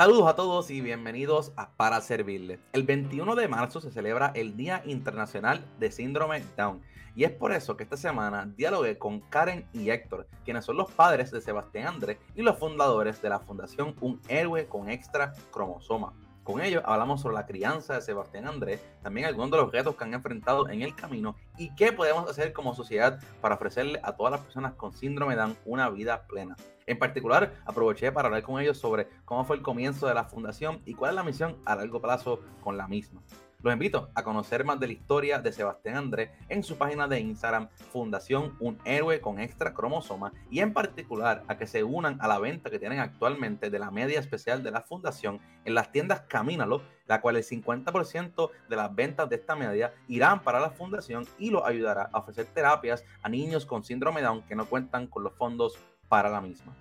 Saludos a todos y bienvenidos a Para Servirle. El 21 de marzo se celebra el Día Internacional de Síndrome Down y es por eso que esta semana dialogué con Karen y Héctor, quienes son los padres de Sebastián Andrés y los fundadores de la Fundación Un Héroe con Extra Cromosoma. Con ellos hablamos sobre la crianza de Sebastián Andrés, también algunos de los retos que han enfrentado en el camino y qué podemos hacer como sociedad para ofrecerle a todas las personas con síndrome Down una vida plena. En particular, aproveché para hablar con ellos sobre cómo fue el comienzo de la fundación y cuál es la misión a largo plazo con la misma. Los invito a conocer más de la historia de Sebastián Andrés en su página de Instagram Fundación Un Héroe con Extra Cromosoma y en particular a que se unan a la venta que tienen actualmente de la media especial de la fundación en las tiendas Camínalo, la cual el 50% de las ventas de esta media irán para la fundación y lo ayudará a ofrecer terapias a niños con síndrome Down que no cuentan con los fondos para la misma.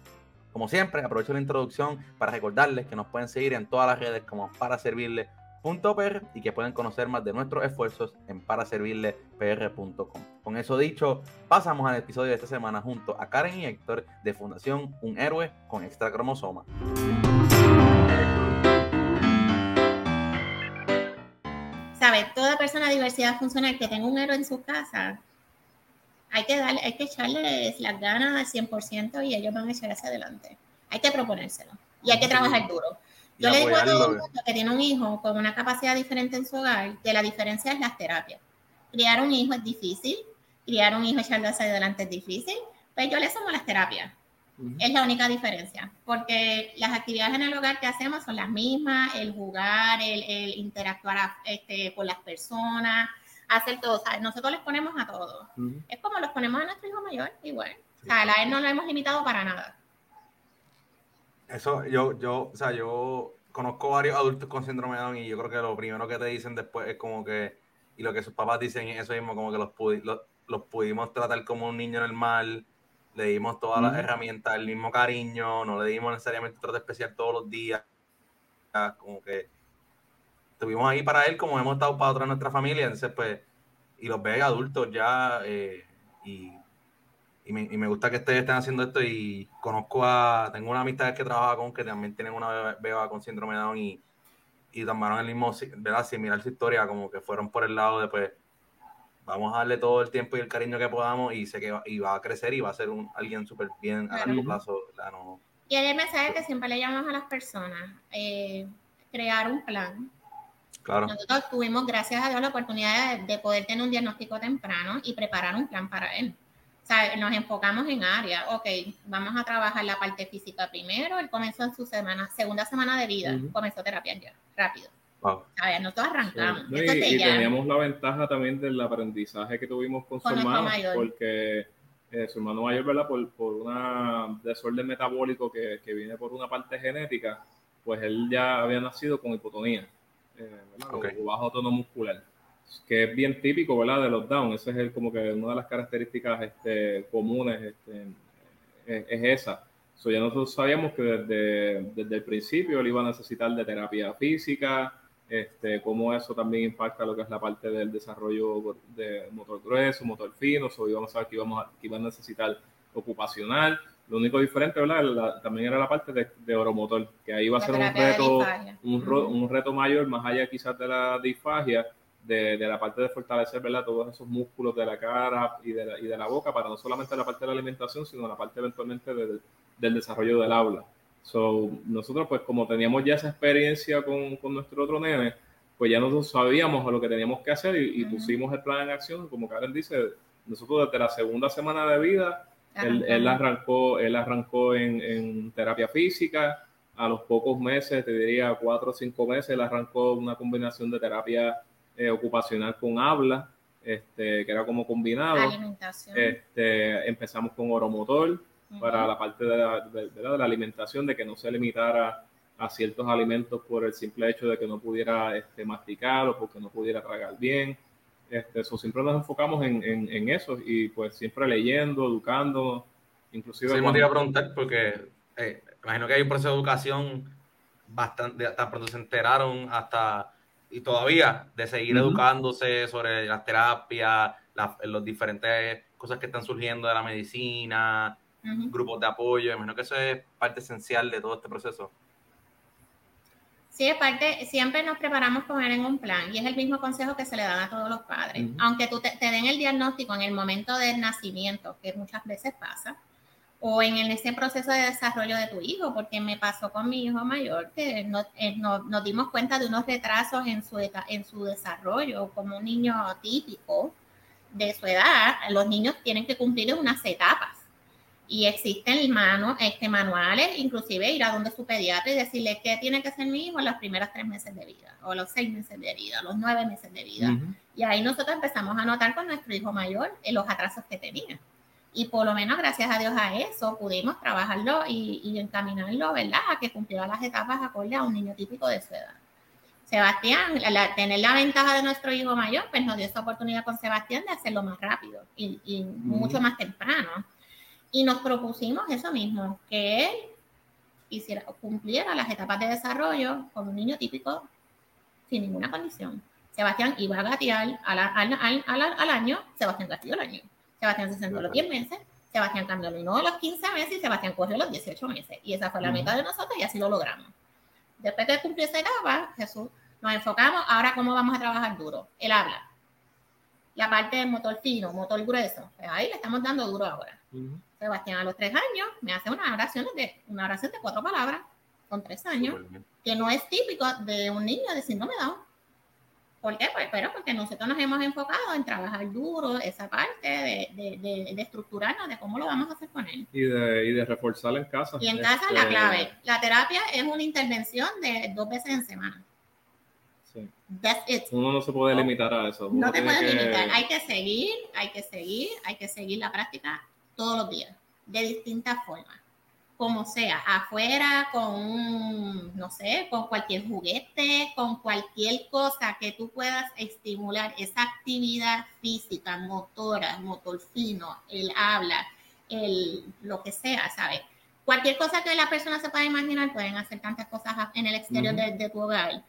Como siempre, aprovecho la introducción para recordarles que nos pueden seguir en todas las redes como para servirle .pr y que pueden conocer más de nuestros esfuerzos en paraservirlepr.com. Con eso dicho, pasamos al episodio de esta semana junto a Karen y Héctor de Fundación Un Héroe con Extra Cromosoma. ¿Sabe? Toda persona de diversidad funcional que tenga un héroe en su casa, hay que, darle, hay que echarles las ganas al 100% y ellos van a echar hacia adelante. Hay que proponérselo y hay que trabajar duro. Yo le digo a todo el mundo que tiene un hijo con una capacidad diferente en su hogar que la diferencia es las terapias. Criar un hijo es difícil, criar un hijo echarlo hacia adelante es difícil, pues yo le sumo las terapias. Es la única diferencia, porque las actividades en el hogar que hacemos son las mismas, el jugar, el, interactuar este, con las personas, hacer todo. nosotros les ponemos a todos. Es como los ponemos a nuestro hijo mayor, igual. O sea, a él no lo hemos limitado para nada. Eso, yo, yo, o sea, yo conozco varios adultos con síndrome de Down y yo creo que lo primero que te dicen después es como que, y lo que sus papás dicen es eso mismo, como que los, los, pudimos tratar como un niño normal, le dimos todas las herramientas, el mismo cariño, no le dimos necesariamente un trato especial todos los días, como que estuvimos ahí para él como hemos estado para otra nuestra familia, entonces pues, y los ve adultos ya, eh, y y me, gusta que ustedes estén haciendo esto y conozco a, tengo una amistad que trabaja con que también tienen una beba, con síndrome de Down y, y tomaron el mismo, ¿verdad? Similar su historia, como que fueron por el lado de pues, vamos a darle todo el tiempo y el cariño que podamos y sé que va, y va a crecer y va a ser un, alguien súper bien a largo plazo. Y el mensaje que siempre le llamamos a las personas, eh, crear un plan. Claro. Nosotros tuvimos, gracias a Dios, la oportunidad de poder tener un diagnóstico temprano y preparar un plan para él sea, nos enfocamos en áreas. Ok, vamos a trabajar la parte física primero. Él comenzó en su semana, segunda semana de vida, comenzó terapia ya, rápido. Wow. nosotros arrancamos. y, teníamos la ventaja también del aprendizaje que tuvimos con, su hermano, porque eh, su hermano mayor, ¿verdad? Por, por una desorden metabólico que, que, viene por una parte genética, pues él ya había nacido con hipotonía, eh, o bajo tono muscular que es bien típico, ¿verdad? De los down. Esa es el, como que una de las características este, comunes este, es, esa. So, ya nosotros sabíamos que desde, desde, el principio él iba a necesitar de terapia física, este, cómo eso también impacta lo que es la parte del desarrollo de motor grueso, motor fino, so, íbamos a ver que, íbamos a, que iba a necesitar ocupacional. Lo único diferente, ¿verdad? también era la parte de, de, oromotor, que ahí iba a ser un reto, un, un, reto mayor, más allá quizás de la disfagia, de, la parte de fortalecer ¿verdad? todos esos músculos de la cara y de la, y de la boca, para no solamente la parte de la alimentación, sino la parte eventualmente del desarrollo del aula. So, nosotros, pues, como teníamos ya esa experiencia con, con nuestro otro nene, pues ya nosotros sabíamos lo que teníamos que hacer y, pusimos el plan en acción. Como Karen dice, nosotros desde la segunda semana de vida, él, él, arrancó, él arrancó en, en, terapia física. A los pocos meses, te diría cuatro o cinco meses, él arrancó una combinación de terapia eh, ocupacional con habla, este, que era como combinado. Este, empezamos con oromotor para la parte de la, de, la, alimentación, de que no se limitara a ciertos alimentos por el simple hecho de que no pudiera este, masticar o porque no pudiera tragar bien. Este, eso, siempre nos enfocamos en, en, eso y pues siempre leyendo, educando, inclusive... Sí, me iba a preguntar porque eh, imagino que hay un proceso de educación bastante, hasta pronto se enteraron hasta y todavía de seguir educándose sobre las terapias, las los diferentes cosas que están surgiendo de la medicina, grupos de apoyo. Imagino que eso es parte esencial de todo este proceso. Sí, aparte, siempre nos preparamos con él en un plan y es el mismo consejo que se le dan a todos los padres. Aunque tú te, den el diagnóstico en el momento del nacimiento, que muchas veces pasa, o en ese proceso de desarrollo de tu hijo, porque me pasó con mi hijo mayor que no, eh, nos dimos cuenta de unos retrasos en su, en su desarrollo como un niño típico de su edad. Los niños tienen que cumplir unas etapas y existen mano, este, manuales, inclusive ir a donde su pediatra y decirle qué tiene que hacer mi hijo en los primeros tres meses de vida, o los seis meses de vida, los nueve meses de vida. Y ahí nosotros empezamos a notar con nuestro hijo mayor en los atrasos que tenía. Y por lo menos gracias a Dios a eso pudimos trabajarlo y, encaminarlo, ¿verdad? A que cumpliera las etapas acorde a un niño típico de su edad. Sebastián, tener la ventaja de nuestro hijo mayor, pues nos dio esa oportunidad con Sebastián de hacerlo más rápido y, mucho más temprano. Y nos propusimos eso mismo, que él hiciera, cumpliera las etapas de desarrollo como un niño típico sin ninguna condición. Sebastián iba a gatear al, al año, Sebastián gateó el año. Sebastián se sentó los 10 meses, Sebastián caminó a los 15 meses y Sebastián corrió los 18 meses. Y esa fue la meta de nosotros y así lo logramos. Después de cumplir esa etapa, Jesús, nos enfocamos ahora cómo vamos a trabajar duro. Él habla. La parte del motor fino, motor grueso. Pues ahí le estamos dando duro ahora. Sebastián a los 3 años me hace una oración de, una oración de cuatro palabras con 3 años, que no es típico de un niño de síndrome Down ¿Por qué? Pues, pero porque nosotros nos hemos enfocado en trabajar duro esa parte de, de, de, estructurarnos de cómo lo vamos a hacer con él. Y de, y de reforzar en casa. Y en casa la este, clave. La terapia es una intervención de dos veces en semana. Sí. Uno no se puede limitar a eso. no te puedes limitar. Hay que seguir, hay que seguir, hay que seguir la práctica todos los días, de distintas formas. Como sea, afuera con no sé, con cualquier juguete, con cualquier cosa que tú puedas estimular esa actividad física, motora, motor fino, el habla, el lo que sea, ¿sabes? Cualquier cosa que la persona se pueda imaginar, pueden hacer tantas cosas en el exterior de, tu hogar,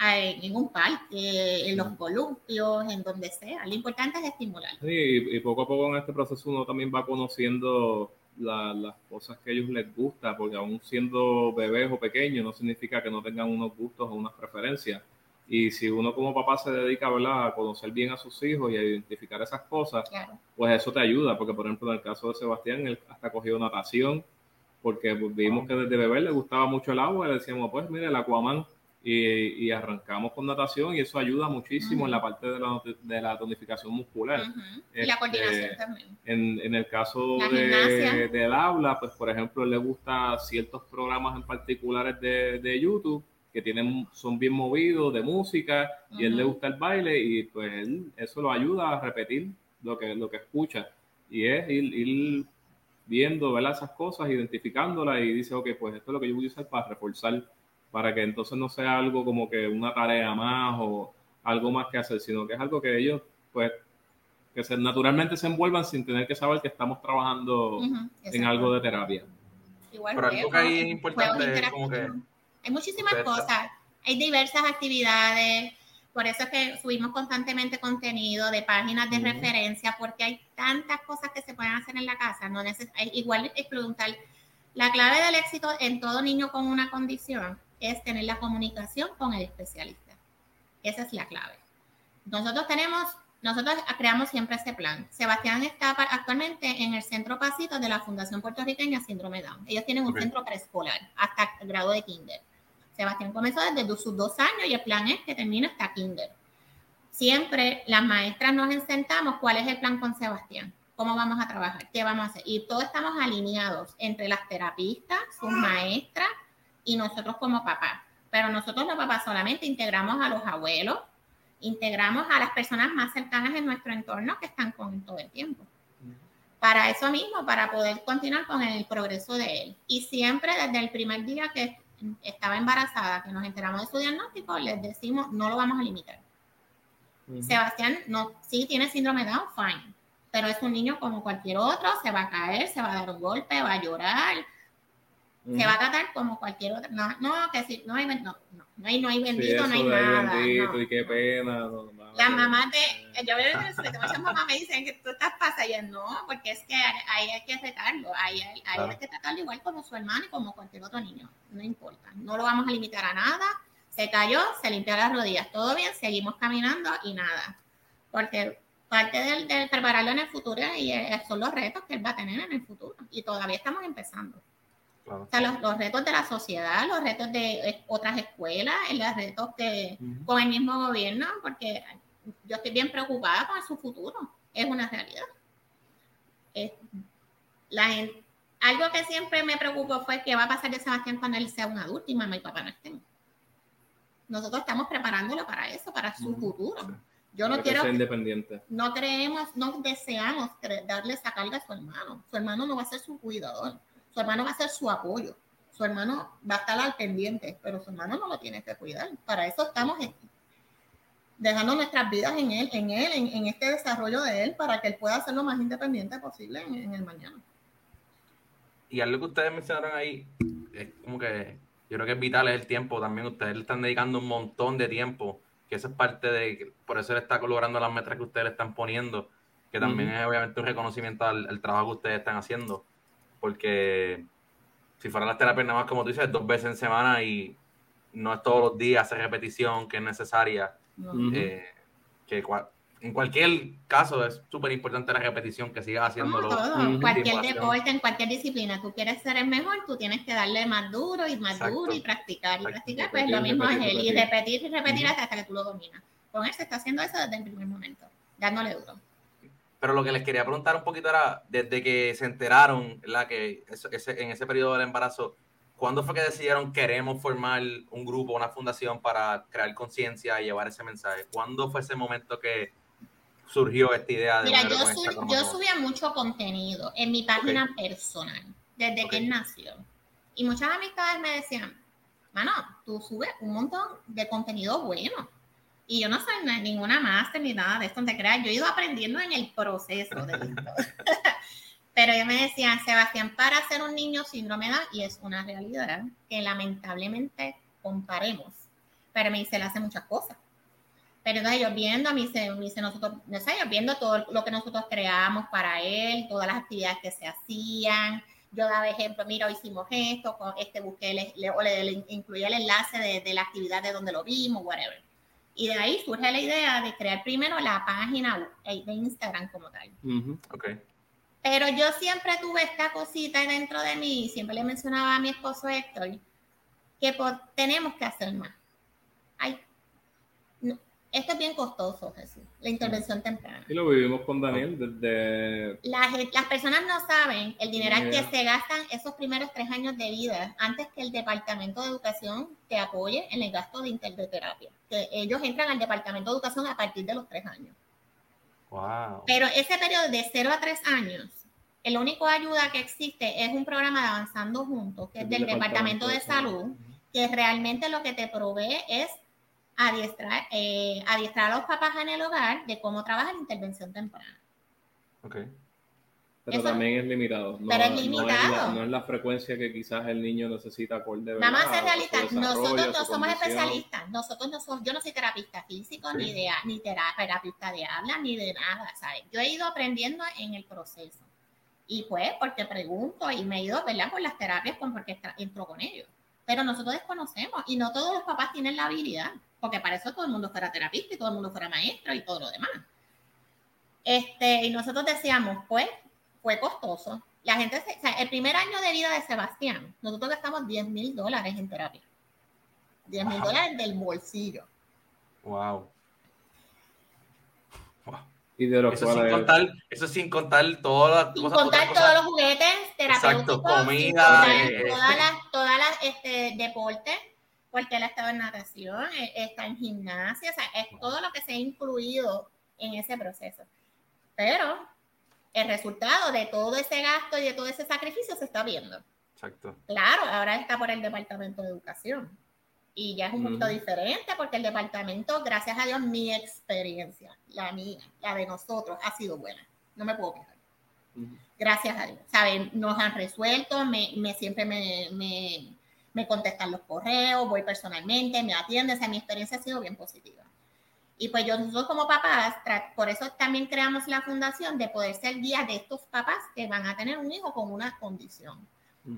en un parque, en los columpios, en donde sea. Lo importante es estimular. Sí, y poco a poco en este proceso uno también va conociendo las cosas que a ellos les gusta, porque aún siendo bebés o pequeños no significa que no tengan unos gustos o unas preferencias. Y si uno como papá se dedica ¿verdad? a conocer bien a sus hijos y a identificar esas cosas, pues eso te ayuda, porque por ejemplo en el caso de Sebastián, él hasta cogió natación, porque vimos que desde bebé le gustaba mucho el agua y le decíamos, pues mire, el Aquaman y, arrancamos con natación y eso ayuda muchísimo en la parte de la, de la tonificación muscular. y la coordinación este, también. En, en el caso de, del aula, pues por ejemplo, le gusta ciertos programas en particulares de, de YouTube que tienen, son bien movidos de música y él le gusta el baile y pues él, eso lo ayuda a repetir lo que, lo que escucha y es ir, ir viendo ¿verdad? esas cosas, identificándolas y dice, ok, pues esto es lo que yo voy a usar para reforzar para que entonces no sea algo como que una tarea más o algo más que hacer, sino que es algo que ellos, pues, que se, naturalmente se envuelvan sin tener que saber que estamos trabajando en algo de terapia. Igual Pero algo que ahí es importante como que... Hay muchísimas cosas, hay diversas actividades, por eso es que subimos constantemente contenido de páginas de referencia, porque hay tantas cosas que se pueden hacer en la casa. No neces igual es preguntar, la clave del éxito en todo niño con una condición es tener la comunicación con el especialista. Esa es la clave. Nosotros tenemos, nosotros creamos siempre ese plan. Sebastián está actualmente en el centro Pasito de la Fundación Puertorriqueña Síndrome Down. Ellos tienen un centro preescolar hasta el grado de kinder. Sebastián comenzó desde sus dos años y el plan es que termine hasta kinder. Siempre las maestras nos sentamos cuál es el plan con Sebastián, cómo vamos a trabajar, qué vamos a hacer. Y todos estamos alineados entre las terapistas, sus maestras y nosotros como papás. Pero nosotros los papás solamente integramos a los abuelos, integramos a las personas más cercanas en nuestro entorno que están con todo el tiempo. Para eso mismo, para poder continuar con el progreso de él. Y siempre desde el primer día que estaba embarazada, que nos enteramos de su diagnóstico, les decimos, no lo vamos a limitar. Sebastián no, sí tiene síndrome de Down, fine, pero es un niño como cualquier otro, se va a caer, se va a dar un golpe, va a llorar, se va a tratar como cualquier otra. No, no, que sí, no hay, no, no, no hay, no hay bendito, no hay nada. Bendito, y qué pena. Las mamás de, yo veo que muchas mamás me dicen que tú estás pasando, no, porque es que ahí hay que retarlo, ahí, hay, hay que tratarlo igual como su hermano y como cualquier otro niño, no importa, no lo vamos a limitar a nada. Se cayó, se limpió las rodillas, todo bien, seguimos caminando y nada. Porque parte del, prepararlo en el futuro y son los retos que él va a tener en el futuro. Y todavía estamos empezando. O sea, los, retos de la sociedad, los retos de eh, otras escuelas, los retos que, con el mismo gobierno, porque yo estoy bien preocupada con su futuro. Es una realidad. la algo que siempre me preocupó fue qué va a pasar de Sebastián cuando él sea un adulto y mamá y papá no estén. Nosotros estamos preparándolo para eso, para su futuro. Yo no quiero. Que independiente. No creemos, no deseamos darle esa carga a su hermano. Su hermano no va a ser su cuidador. Su hermano va a ser su apoyo. Su hermano va a estar al pendiente, pero su hermano no lo tiene que cuidar. Para eso estamos dejando nuestras vidas en él, en él, en, este desarrollo de él, para que él pueda ser lo más independiente posible en, el mañana. Y algo que ustedes mencionaron ahí, es como que yo creo que es vital es el tiempo también. Ustedes le están dedicando un montón de tiempo, que eso es parte de, por eso él está logrando las metas que ustedes le están poniendo, que también es obviamente un reconocimiento al, trabajo que ustedes están haciendo. Porque si fuera las terapias nada más, como tú dices, dos veces en semana y no es todos los días hacer repetición que es necesaria eh, que en cualquier caso es súper importante la repetición, que sigas haciéndolo. Cualquier deporte, en cualquier disciplina, tú quieres ser el mejor, tú tienes que darle más duro y más duro y practicar y practicar. Pues lo mismo es él, y repetir y repetir hasta que tú lo dominas. Con él se está haciendo eso desde el primer momento, dándole duro. Pero lo que les quería preguntar un poquito era, desde que se enteraron, la que ese, en ese periodo del embarazo, ¿Cuándo fue que decidieron queremos formar un grupo, una fundación para crear conciencia y llevar ese mensaje? ¿Cuándo fue ese momento que surgió esta idea de... Mira, yo, subía mucho contenido en mi página personal desde que él nació. Y muchas amistades me decían, mano, tú subes un montón de contenido bueno. Y yo no soy ninguna máster ni nada de esto, te creas. Yo he ido aprendiendo en el proceso de esto. Pero yo me decía, Sebastián, para ser un niño síndrome da, y es una realidad que lamentablemente comparemos. Pero me dice, él hace muchas cosas. Pero entonces yo viendo, mí se me dice, nosotros, no sé, yo viendo todo lo que nosotros creamos para él, todas las actividades que se hacían. Yo daba ejemplo, mira, hicimos esto, con este busqué, le, o le, incluía el enlace de, de, la actividad de donde lo vimos, whatever. Y de ahí surge la idea de crear primero la página de Instagram como tal. okay. Pero yo siempre tuve esta cosita dentro de mí, siempre le mencionaba a mi esposo Héctor, que tenemos que hacer más. Esto es bien costoso, Jesús, la intervención temprana. Y lo vivimos con Daniel desde... Las, las personas no saben el dinero que se gastan esos primeros tres años de vida antes que el Departamento de Educación te apoye en el gasto de interterapia. Que ellos entran al Departamento de Educación a partir de los tres años. Pero ese periodo de 0 a 3 años, el único ayuda que existe es un programa de Avanzando Juntos, que es del Departamento de Salud, que realmente lo que te provee es adiestrar, eh, adiestrar a los papás en el hogar de cómo trabaja la intervención temprana. Okay. Pero también es limitado. No, pero es limitado. No es, la, frecuencia que quizás el niño necesita acorde. Vamos a ser realistas. Nosotros no somos especialistas. Nosotros no somos, yo no soy terapista físico, ni de ni terapista de habla, ni de nada. ¿sabes? Yo he ido aprendiendo en el proceso. Y pues porque pregunto y me he ido ¿verdad? por las terapias con porque entro con ellos. Pero nosotros desconocemos y no todos los papás tienen la habilidad, porque para eso todo el mundo fuera terapista y todo el mundo fuera maestro y todo lo demás. Este, y nosotros decíamos, pues, fue costoso. La gente, o sea, el primer año de vida de Sebastián, nosotros gastamos 10 mil dólares en terapia. 10 mil dólares del bolsillo. Wow. Y de eso, sin contar, eso sin contar todas las sin contar todos los juguetes terapéuticos. Exacto, comida. Eh, todas las, todas las este, deportes, porque él ha estado en natación, e, está en gimnasia, o sea, es todo lo que se ha incluido en ese proceso. Pero el resultado de todo ese gasto y de todo ese sacrificio se está viendo. Exacto. Claro, ahora está por el Departamento de Educación. Y ya es un poquito diferente porque el departamento, gracias a Dios, mi experiencia, la mía, la de nosotros, ha sido buena. No me puedo quejar. Gracias a Dios. Saben, nos han resuelto, me, me siempre me, me, me, contestan los correos, voy personalmente, me atienden. O sea, mi experiencia ha sido bien positiva. Y pues yo, nosotros como papás, por eso también creamos la fundación de poder ser guía de estos papás que van a tener un hijo con una condición.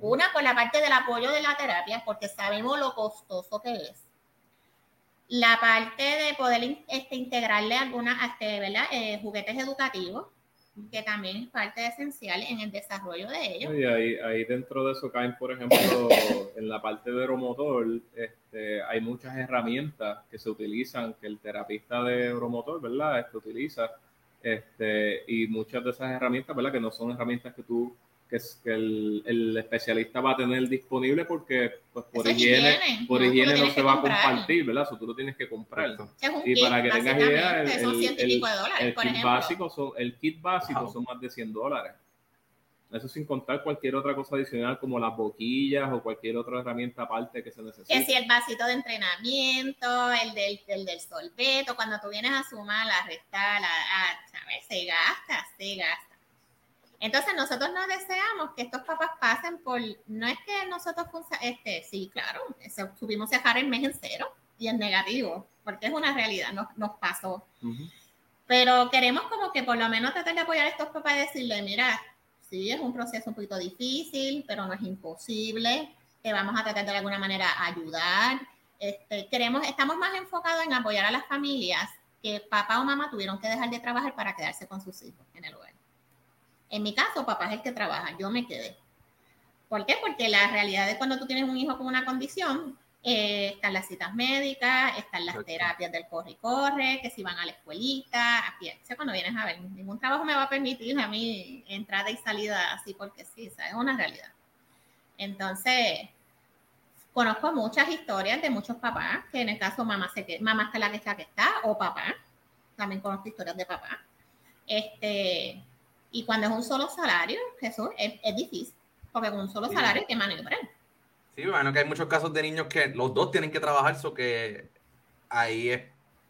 Una por la parte del apoyo de la terapia, porque sabemos lo costoso que es. La parte de poder este, integrarle algunas este, ¿verdad? Eh, juguetes educativos, que también es parte esencial en el desarrollo de ellos. Y ahí, ahí dentro de eso caen, por ejemplo, en la parte de aeromotor, este, hay muchas herramientas que se utilizan, que el terapista de aeromotor, ¿verdad? Este, utiliza, este, y muchas de esas herramientas, ¿verdad? Que no son herramientas que tú que, que el, el, especialista va a tener disponible porque pues, por higiene, por no, higiene no se va a compartir, ¿verdad? Eso tú lo tienes que comprar. y kit, para que tengas idea, el, el, el kit básico son, el kit básico son más de 100 dólares. Eso sin contar cualquier otra cosa adicional como las boquillas o cualquier otra herramienta aparte que se necesite. Que si el vasito de entrenamiento, el del, el del solveto, cuando tú vienes a sumar, a restar, a, a, ¿sabes? Se gasta, se gasta. Entonces nosotros no deseamos que estos papás pasen por, no es que nosotros, este, sí, claro, subimos dejar el mes en cero y en negativo, porque es una realidad, nos, nos pasó. Pero queremos como que por lo menos tratar de apoyar a estos papás y decirle, mira, sí, es un proceso un poquito difícil, pero no es imposible, te vamos a tratar de alguna manera ayudar. Este, queremos, estamos más enfocados en apoyar a las familias que papá o mamá tuvieron que dejar de trabajar para quedarse con sus hijos en el hogar. En mi caso, papá es el que trabaja, yo me quedé. ¿Por qué? Porque la realidad de cuando tú tienes un hijo con una condición, eh, están las citas médicas, están las terapias del corre y corre, que si van a la escuelita, aquí, cuando vienes a ver, ningún trabajo me va a permitir a mí entrada y salida así porque sí, es una realidad. Entonces, conozco muchas historias de muchos papás, que en el caso mamá, se que, mamá está la que está que está, o papá, también conozco historias de papá, este, y cuando es un solo salario, eso es, es difícil, porque con un solo salario hay que maniobrar. Sí, bueno, que hay muchos casos de niños que los dos tienen que trabajar, eso que ahí es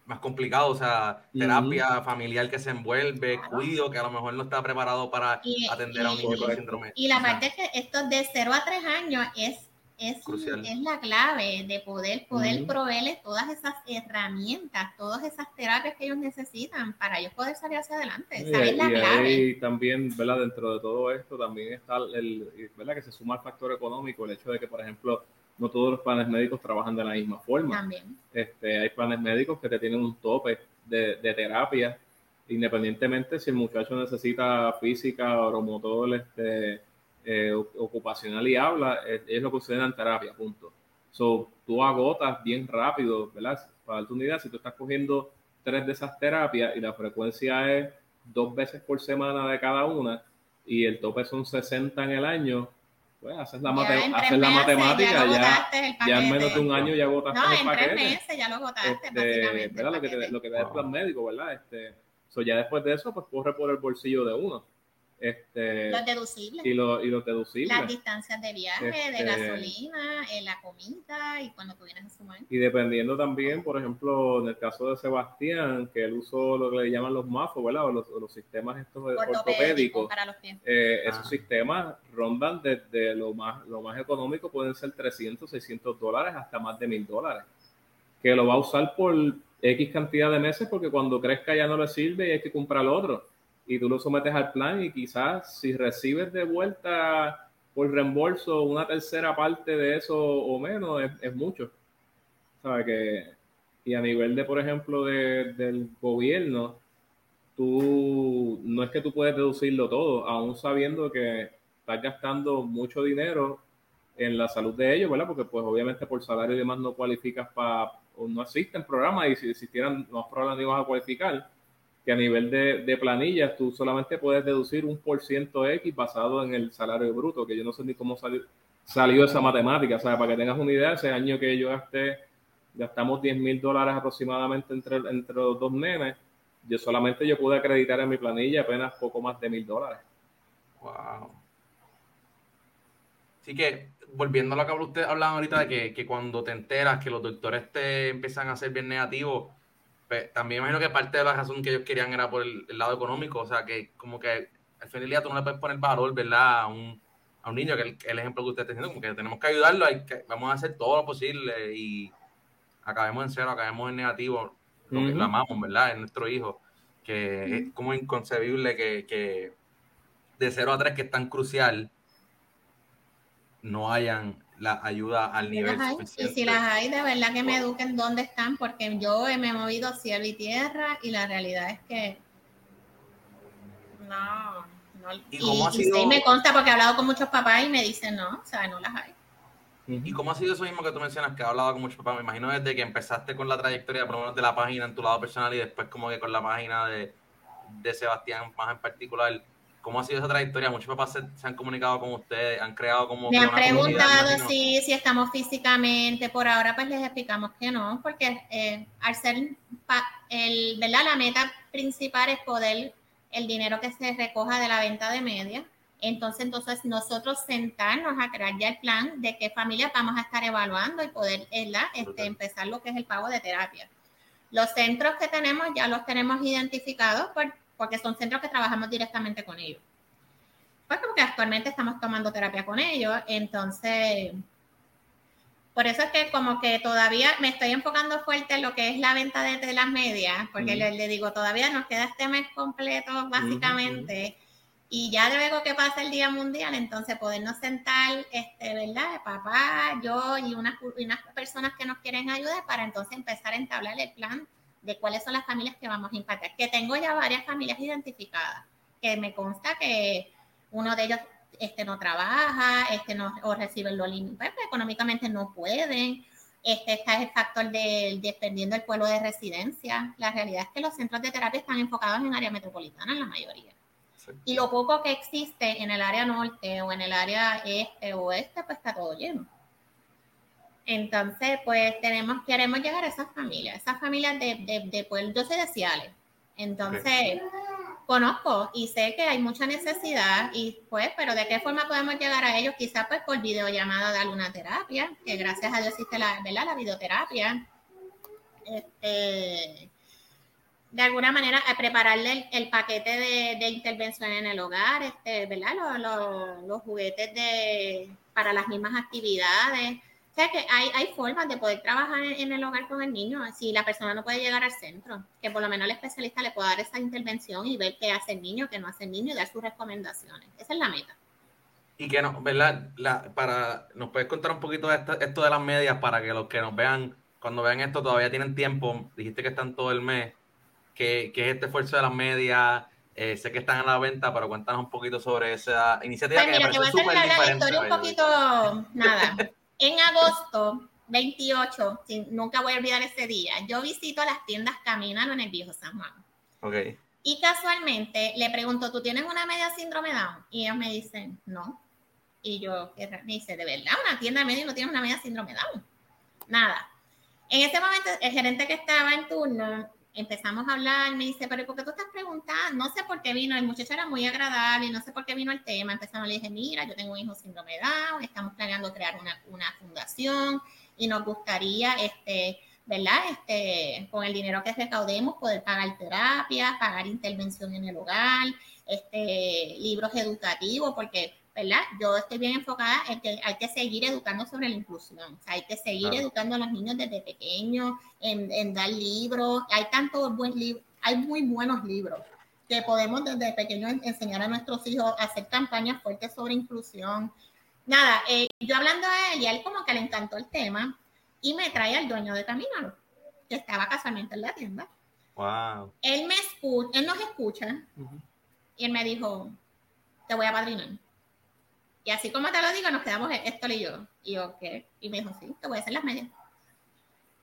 más complicado, o sea, terapia familiar que se envuelve, cuido, que a lo mejor no está preparado para atender a un niño con síndrome. Y la parte es que esto de 0 a 3 años es es, es la clave de poder, poder proveerles todas esas herramientas, todas esas terapias que ellos necesitan para ellos poder salir hacia adelante. Y, es la clave. Y también, ¿verdad? Dentro de todo esto también está el, ¿verdad? Que se suma el factor económico, el hecho de que, por ejemplo, no todos los planes médicos trabajan de la misma forma. También. Este, hay planes médicos que te tienen un tope de, de terapia, independientemente si el muchacho necesita física, o motor, este eh, ocupacional y habla, es, lo que sucede en terapia, punto. So, tú agotas bien rápido, ¿verdad? Para darte una idea, si tú estás cogiendo tres de esas terapias y la frecuencia es dos veces por semana de cada una y el tope son 60 en el año, pues haces la, haces la matemática, ya, ya, en menos de un año ya agotaste no, el paquete. en tres meses ya lo agotaste, este, ¿verdad? Lo que, te, lo que da el plan médico, ¿verdad? Este, so ya después de eso, pues corre por el bolsillo de uno. Este, los deducibles. Y, y, los deducibles. Las distancias de viaje, de este, gasolina, en la comida y cuando tú vienes a sumar. Y dependiendo también, por ejemplo, en el caso de Sebastián, que él usó lo que le llaman los MAFO, ¿verdad? O los, los sistemas estos ortopédicos. Para los pies. Eh, esos sistemas rondan desde lo más, lo más económico, pueden ser 300, 600 dólares hasta más de 1000 dólares. Que lo va a usar por X cantidad de meses porque cuando crezca ya no le sirve y hay que comprar otro y tú lo sometes al plan y quizás si recibes de vuelta por reembolso una tercera parte de eso o menos, es, mucho. ¿Sabe que Y a nivel de, por ejemplo, de, del gobierno, tú no es que tú puedes deducirlo todo, aún sabiendo que estás gastando mucho dinero en la salud de ellos, ¿verdad? Porque pues obviamente por salario y demás no cualificas para, no existen programas y si existieran, no ibas a cualificar que a nivel de, de, planillas tú solamente puedes deducir un por ciento X basado en el salario bruto, que yo no sé ni cómo salió, esa matemática. O sea, para que tengas una idea, ese año que yo gasté, gastamos 10 mil dólares aproximadamente entre, entre los dos nenes, yo solamente yo pude acreditar en mi planilla apenas poco más de mil dólares. Wow. Así que, volviendo a lo que usted hablaba ahorita de que, que cuando te enteras que los doctores te empiezan a ser bien negativos, pues, también imagino que parte de la razón que ellos querían era por el, lado económico, o sea, que como que al final del día tú no le puedes poner valor, ¿verdad? A un, a un niño, que el, el ejemplo que usted está diciendo, como que tenemos que ayudarlo, hay que, vamos a hacer todo lo posible y acabemos en cero, acabemos en negativo, lo que lo amamos, ¿verdad? Es nuestro hijo, que es como inconcebible que, que de 0 a 3, que es tan crucial, no hayan la ayuda al nivel Y si las hay, de verdad que me eduquen dónde están, porque yo me he movido cielo y tierra y la realidad es que no, no. ¿Y, cómo ha sido? y me consta porque he hablado con muchos papás y me dicen no, o sea, no las hay. ¿Y cómo ha sido eso mismo que tú mencionas, que has hablado con muchos papás? Me imagino desde que empezaste con la trayectoria, por lo menos de la página en tu lado personal y después como que con la página de, de Sebastián más en particular ¿Cómo ha sido esa trayectoria? Muchos papás se, han comunicado con ustedes, han creado como... Me han preguntado si, si estamos físicamente, por ahora pues les explicamos que no, porque eh, al ser el, ¿verdad? la meta principal es poder el dinero que se recoja de la venta de media. Entonces, entonces nosotros sentarnos a crear ya el plan de qué familias vamos a estar evaluando y poder este, empezar lo que es el pago de terapia. Los centros que tenemos ya los tenemos identificados por porque son centros que trabajamos directamente con ellos. Pues porque actualmente estamos tomando terapia con ellos, entonces, por eso es que como que todavía me estoy enfocando fuerte en lo que es la venta de, las medias, porque le, digo, todavía nos queda este mes completo, básicamente, y ya luego que pasa el Día Mundial, entonces podernos sentar, este, ¿verdad? Papá, yo y unas, y unas personas que nos quieren ayudar para entonces empezar a entablar el plan de cuáles son las familias que vamos a impactar. Que tengo ya varias familias identificadas, que me consta que uno de ellos este, no trabaja, este, no, o recibe lo pues, económicamente no pueden. Este, está el factor del dependiendo del pueblo de residencia. La realidad es que los centros de terapia están enfocados en área metropolitana en la mayoría. Y lo poco que existe en el área norte o en el área este o oeste, pues está todo lleno. Entonces, pues tenemos, queremos llegar a esas familias, esas familias de, de, de pues, yo soy de Ciales, entonces conozco y sé que hay mucha necesidad y pues, pero de qué forma podemos llegar a ellos, quizás pues por videollamada de alguna terapia, que gracias a Dios existe la, ¿verdad? la videoterapia. Este, de alguna manera prepararle el, paquete de, de, intervención en el hogar, este, ¿verdad? Los, los juguetes de, para las mismas actividades o sea que hay, hay formas de poder trabajar en, el hogar con el niño, si la persona no puede llegar al centro, que por lo menos el especialista le pueda dar esa intervención y ver qué hace el niño, qué no hace el niño y dar sus recomendaciones. Esa es la meta. Y que no, ¿verdad? La, para, ¿Nos puedes contar un poquito de esto, esto de las medias para que los que nos vean, cuando vean esto todavía tienen tiempo? Dijiste que están todo el mes. ¿Qué, qué es este esfuerzo de las medias? Eh, sé que están a la venta, pero cuéntanos un poquito sobre esa iniciativa. Pues mira, que me voy a hacer la historia un poquito, nada. En agosto 28, nunca voy a olvidar ese día, yo visito las tiendas Caminando en el Viejo San Juan. Okay. Y casualmente le pregunto, ¿tú tienes una media síndrome Down? Y ellos me dicen, no. Y yo, me dice, ¿de verdad? Una tienda de media no tiene una media síndrome Down. Nada. En ese momento, el gerente que estaba en turno empezamos a hablar, me dice, pero ¿por qué tú estás preguntando? No sé por qué vino, el muchacho era muy agradable no sé por qué vino el tema. Empezamos, le dije, mira, yo tengo un hijo síndrome de Down, estamos planeando crear una, una fundación y nos gustaría, este, ¿verdad? Este, con el dinero que recaudemos, poder pagar terapia, pagar intervención en el hogar, este, libros educativos, porque ¿verdad? Yo estoy bien enfocada en que hay que seguir educando sobre la inclusión, hay que seguir educando a los niños desde pequeños, en, dar libros, hay tantos buen libros, hay muy buenos libros que podemos desde pequeños enseñar a nuestros hijos a hacer campañas fuertes sobre inclusión. Nada, eh, yo hablando a él y a él como que le encantó el tema y me trae al dueño de Camino, que estaba casualmente en la tienda. Wow. Él me escucha, él nos escucha y él me dijo, te voy a padrinar. Y así como te lo digo, nos quedamos esto y yo. Y yo, ¿qué? Y me dijo, sí, te voy a hacer las medias.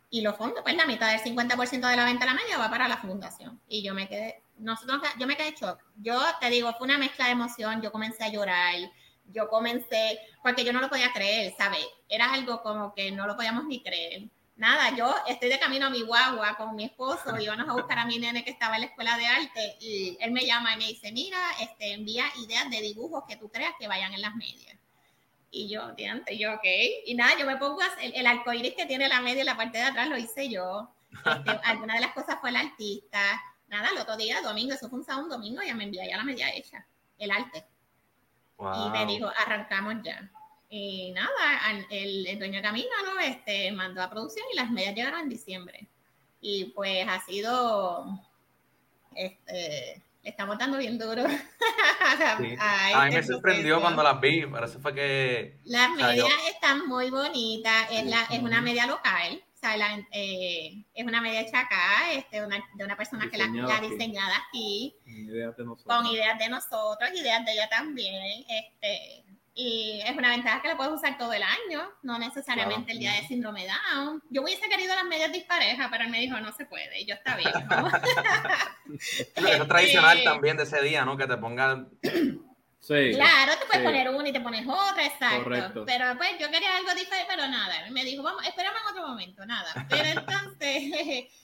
Y los fondos, pues la mitad del 50% de la venta de la media va para la fundación. Y yo me quedé, nosotros, yo me quedé shock. Yo te digo, fue una mezcla de emoción. Yo comencé a llorar. Yo comencé, porque yo no lo podía creer, ¿sabes? Era algo como que no lo podíamos ni creer nada, yo estoy de camino a mi guagua con mi esposo y vamos a buscar a mi nene que estaba en la escuela de arte y él me llama y me dice, mira, este, envía ideas de dibujos que tú creas que vayan en las medias. Y yo, diante, yo, ok. Y nada, yo me pongo el, el arcoíris que tiene la media en la parte de atrás lo hice yo. Este, alguna de las cosas fue el artista. Nada, el otro día, domingo, eso fue un sábado, un domingo, ya me envía ya la media hecha, el arte. Y me dijo, arrancamos ya. Y nada, el, el dueño de Camino este, mandó a producción y las medias llegaron en diciembre. Y pues ha sido, este, Le estamos dando bien duro. a, mí me sorprendió cuando las vi, eso fue que... Las medias están muy bonitas, es, la, es una media local, o sea, eh, es una media hecha acá, este, de una persona que la, ha diseñado aquí, con ideas de nosotros, con ideas de nosotros, ideas de ella también, este, y es una ventaja que la puedes usar todo el año, no necesariamente el día de síndrome Down. Yo hubiese querido las medias disparejas, pero él me dijo, no se puede, y yo está bien. Eso es tradicional este, también de ese día, ¿no? Que te pongan... Sí, claro, te puedes poner una y te pones otra, exacto. Pero pues yo quería algo diferente, pero nada. Me dijo, vamos, espérame en otro momento, nada. Pero entonces,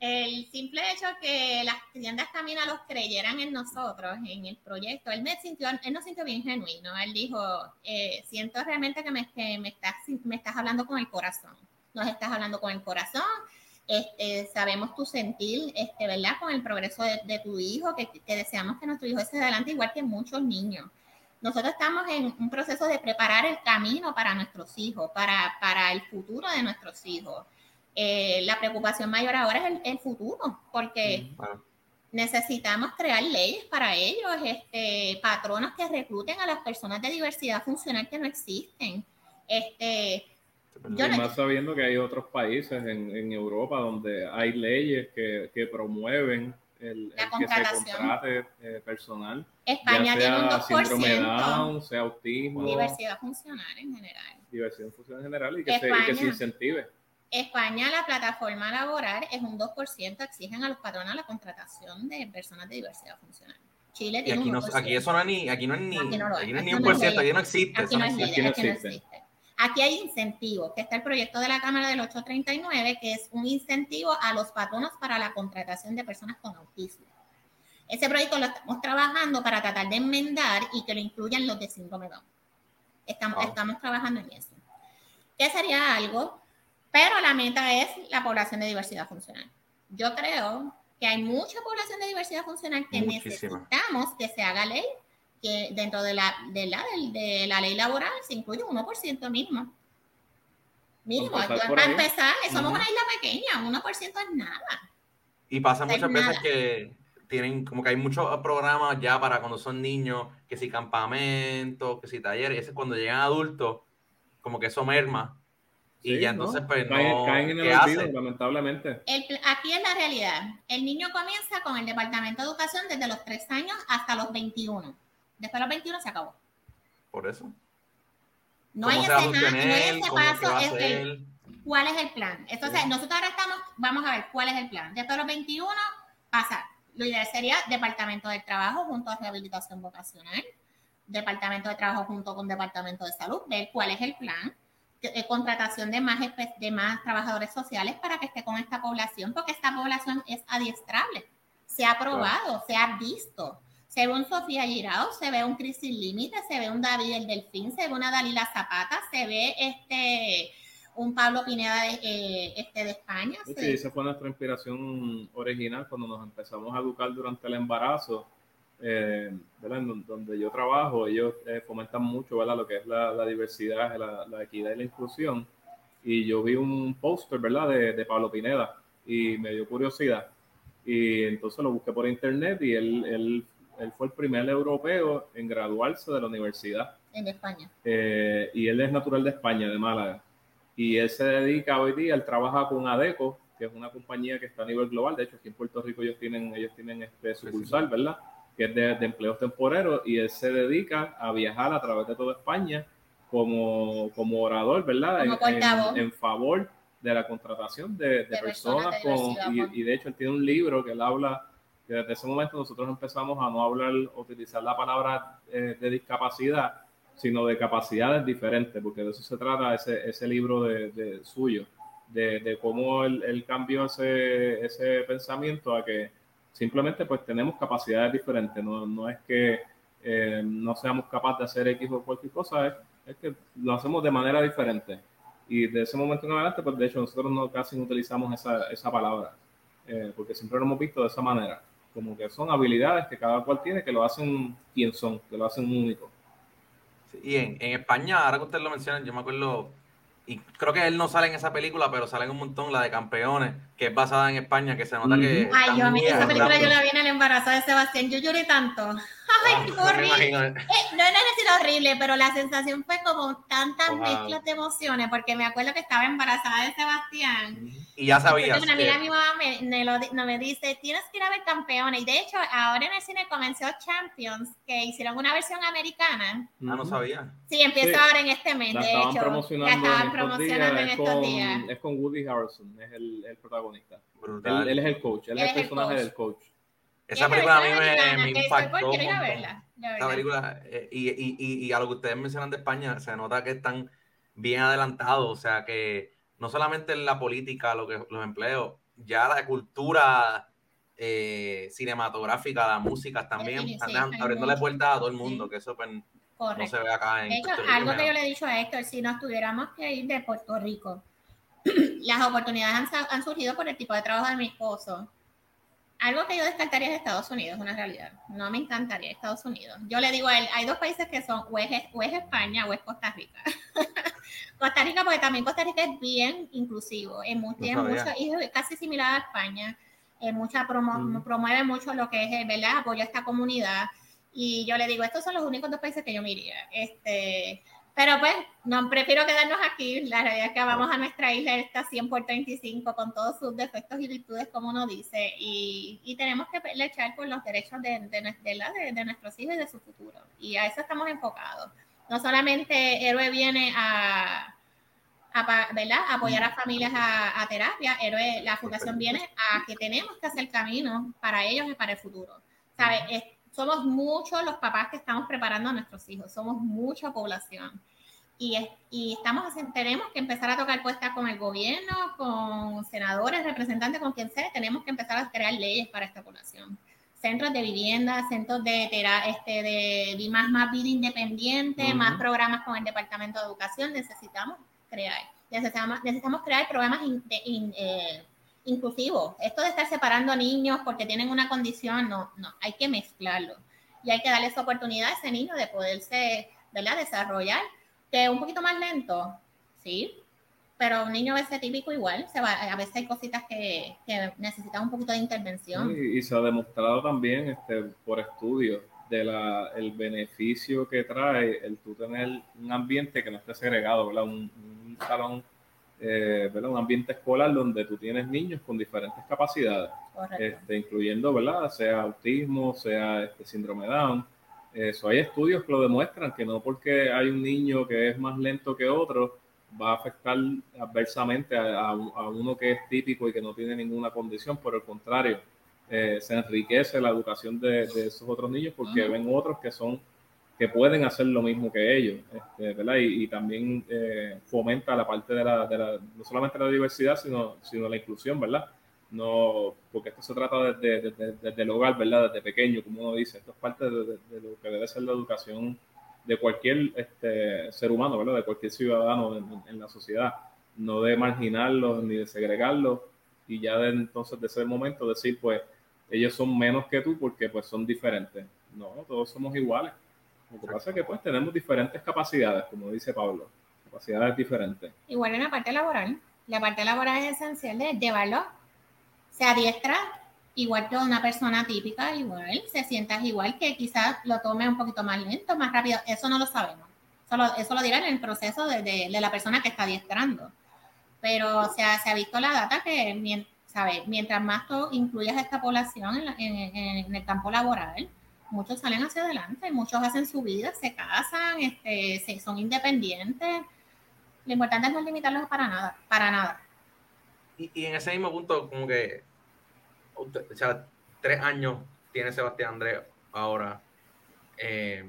el simple hecho que las tiendas Camina los creyeran en nosotros, en el proyecto, él me sintió, él nos sintió bien genuino. Él dijo, eh, siento realmente que me, me, estás, me estás hablando con el corazón. Nos estás hablando con el corazón. Este, sabemos tu sentir, este, ¿verdad? Con el progreso de, tu hijo, que, que, deseamos que nuestro hijo esté adelante igual que muchos niños. Nosotros estamos en un proceso de preparar el camino para nuestros hijos, para, para el futuro de nuestros hijos. Eh, la preocupación mayor ahora es el, futuro, porque necesitamos crear leyes para ellos, este, patronos que recluten a las personas de diversidad funcional que no existen. Este, yo más sabiendo que hay otros países en, Europa donde hay leyes que, promueven el, que se contrate eh, personal. España tiene un 2%. Síndrome Down, sea autismo. Diversidad funcional en general. Diversidad funcional en general y que, se, y que se incentive. España, la plataforma laboral es un 2%, exigen a los patronos la contratación de personas de diversidad funcional. Chile tiene aquí un 2%. aquí eso no es ni, aquí no es ni, aquí no, aquí no es ni un por ciento, aquí no existe. Aquí no, existe. Aquí hay incentivos, que está el proyecto de la Cámara del 839, que es un incentivo a los patronos para la contratación de personas con autismo. Ese proyecto lo estamos trabajando para tratar de enmendar y que lo incluyan los de síndrome Down. Estamos, estamos trabajando en eso. ¿Qué sería algo pero la meta es la población de diversidad funcional. Yo creo que hay mucha población de diversidad funcional que necesitamos que se haga ley, que dentro de la, de la, de la ley laboral se incluye un 1% mismo. Mínimo, para empezar, somos una isla pequeña, 1% es nada. Y pasa muchas veces que tienen, como que hay muchos programas ya para cuando son niños, que si campamentos, que si talleres, y ese cuando llegan adultos, como que eso merma y ya entonces, pues, caen, en el olvido, lamentablemente. aquí es la realidad. El niño comienza con el Departamento de Educación desde los 3 años hasta los 21. Después de los 21 se acabó. Por eso. No hay, ese, paso. Es ¿Cuál es el plan? Entonces, nosotros ahora estamos, vamos a ver cuál es el plan. Después de los 21 pasa. Lo ideal sería Departamento del Trabajo junto a Rehabilitación Vocacional, Departamento de Trabajo junto con Departamento de Salud, ver cuál es el plan contratación de más, de más trabajadores sociales para que esté con esta población, porque esta población es adiestrable. Se ha probado, se ha visto. Se ve un Sofía Girao, se ve un Crisis Límite, se ve un David el Delfín, se ve una Dalila Zapata, se ve este un Pablo Pineda de, eh, este, de España. Sí, esa fue nuestra inspiración original cuando nos empezamos a educar durante el embarazo eh, donde yo trabajo, ellos eh, fomentan mucho ¿verdad? lo que es la, diversidad, la, equidad y la inclusión. Y yo vi un póster ¿verdad? De, Pablo Pineda y me dio curiosidad. Y entonces lo busqué por internet y él, él, él fue el primer europeo en graduarse de la universidad. En España. Eh, y él es natural de España, de Málaga. Y él se dedica hoy día, él trabaja con ADECO, que es una compañía que está a nivel global. De hecho, aquí en Puerto Rico ellos tienen, ellos tienen este sucursal, ¿verdad? Que es de, empleos temporeros, y él se dedica a viajar a través de toda España como, como orador, ¿verdad? en, favor de la contratación de, personas, con, y, de hecho él tiene un libro que él habla, que desde ese momento nosotros empezamos a no hablar, utilizar la palabra eh, de discapacidad, sino de capacidades diferentes, porque de eso se trata ese, ese libro de, suyo, de, cómo él, él cambió ese, ese pensamiento a que Simplemente pues tenemos capacidades diferentes, no, no es que eh, no seamos capaces de hacer X o cualquier cosa, es, que lo hacemos de manera diferente. Y de ese momento en adelante, pues de hecho nosotros no casi utilizamos esa, esa palabra, eh, porque siempre lo hemos visto de esa manera, como que son habilidades que cada cual tiene que lo hacen quien son, que lo hacen único. y en, en España, ahora que usted lo menciona, yo me acuerdo y creo que él no sale en esa película, pero sale en un montón la de Campeones, que es basada en España, que se nota que... Ay, yo a mí esa película yo la vi en el embarazo de Sebastián, yo lloré tanto. Ay, ah, horrible. Eh, no es decir horrible, pero la sensación fue como tantas mezclas de emociones, porque me acuerdo que estaba embarazada de Sebastián. Y ya sabías. Una amiga de mi mamá me, lo, me dice, tienes que ir a ver Campeones. Y de hecho, ahora en el cine comenzó Champions, que hicieron una versión americana. Ah, no sabía. Sí, empieza ahora en este mes, de hecho. estaban promocionando en estos días. Es con Woody Harrelson, es el, el protagonista. Él, él, es el coach, él, es el personaje del coach. Esa película a mí me, me impactó. Esa película, eh, y, y, y, a lo que ustedes mencionan de España, se nota que están bien adelantados, o sea que no solamente en la política, lo que, los empleos, ya la cultura eh, cinematográfica, la música también, están abriéndole puertas a todo el mundo, que eso pues, no se ve acá en De hecho, algo que yo le he dicho a Héctor, si nos tuviéramos que ir de Puerto Rico, las oportunidades han, han surgido por el tipo de trabajo de mi esposo algo que yo descartaría es Estados Unidos, una realidad. No me encantaría Estados Unidos. Yo le digo a él, hay dos países que son, o es, España o es Costa Rica. Costa Rica, porque también Costa Rica es bien inclusivo, es, mucho, es casi similar a España, es mucha promo, promueve mucho lo que es, ¿verdad? Apoyo a esta comunidad. Y yo le digo, estos son los únicos dos países que yo me iría. Este, pero pues, no, prefiero quedarnos aquí. La realidad es que vamos a nuestra isla, está 100 por 35, con todos sus defectos y virtudes, como uno dice, y, y tenemos que luchar por los derechos de, de, de, de, nuestros hijos y de su futuro. Y a eso estamos enfocados. No solamente Héroe viene a, a ¿verdad? apoyar a familias a, terapia, Héroe, la fundación viene a que tenemos que hacer camino para ellos y para el futuro. ¿Sabes? Somos muchos los papás que estamos preparando a nuestros hijos, somos mucha población. Y, y estamos, tenemos que empezar a tocar puestas con el gobierno, con senadores, representantes, con quien sea, tenemos que empezar a crear leyes para esta población. Centros de vivienda, centros de, este, de, más, más vida independiente, más programas con el Departamento de Educación, necesitamos crear. Necesitamos, necesitamos crear programas eh, inclusivos. Esto de estar separando niños porque tienen una condición, no, no, hay que mezclarlo. Y hay que darles oportunidad a ese niño de poderse ¿verdad? desarrollar que un poquito más lento, sí, pero un niño a veces típico igual, se va, a veces hay cositas que, necesitan un poquito de intervención. y, se ha demostrado también este, por estudios de la, el beneficio que trae el tú tener un ambiente que no esté segregado, ¿verdad? Un, salón, eh, ¿verdad? Un ambiente escolar donde tú tienes niños con diferentes capacidades, este, incluyendo, ¿verdad? Sea autismo, sea este síndrome Down, eso, hay estudios que lo demuestran, que no porque hay un niño que es más lento que otro, va a afectar adversamente a, uno que es típico y que no tiene ninguna condición, por el contrario, eh, se enriquece la educación de, esos otros niños porque ven otros que son que pueden hacer lo mismo que ellos, este, ¿verdad? Y, también eh, fomenta la parte de la, de la, no solamente la diversidad, sino, sino la inclusión, ¿verdad? no, porque esto se trata desde, desde, el hogar, ¿verdad? Desde pequeño, como uno dice, esto es parte de, lo que debe ser la educación de cualquier este, ser humano, ¿verdad? De cualquier ciudadano en, la sociedad, no de marginarlos ni de segregarlos y ya de entonces de ese momento decir, pues, ellos son menos que tú porque pues son diferentes. No, todos somos iguales. Lo que pasa es que pues tenemos diferentes capacidades, como dice Pablo, capacidades diferentes. Igual en la parte laboral, la parte laboral es esencial de llevarlo se adiestra igual que una persona típica, igual, se sienta igual, que quizás lo tome un poquito más lento, más rápido, eso no lo sabemos. Solo, eso lo dirán en el proceso de, de, la persona que está adiestrando. Pero o sea, se ha visto la data que ¿sabe? mientras más tú incluyas a esta población en, en, el campo laboral, muchos salen hacia adelante, muchos hacen su vida, se casan, este, se, son independientes. Lo importante es no limitarlos para nada, para nada. Y, y en ese mismo punto, como que o sea, tres años tiene Sebastián Andrés ahora. Eh,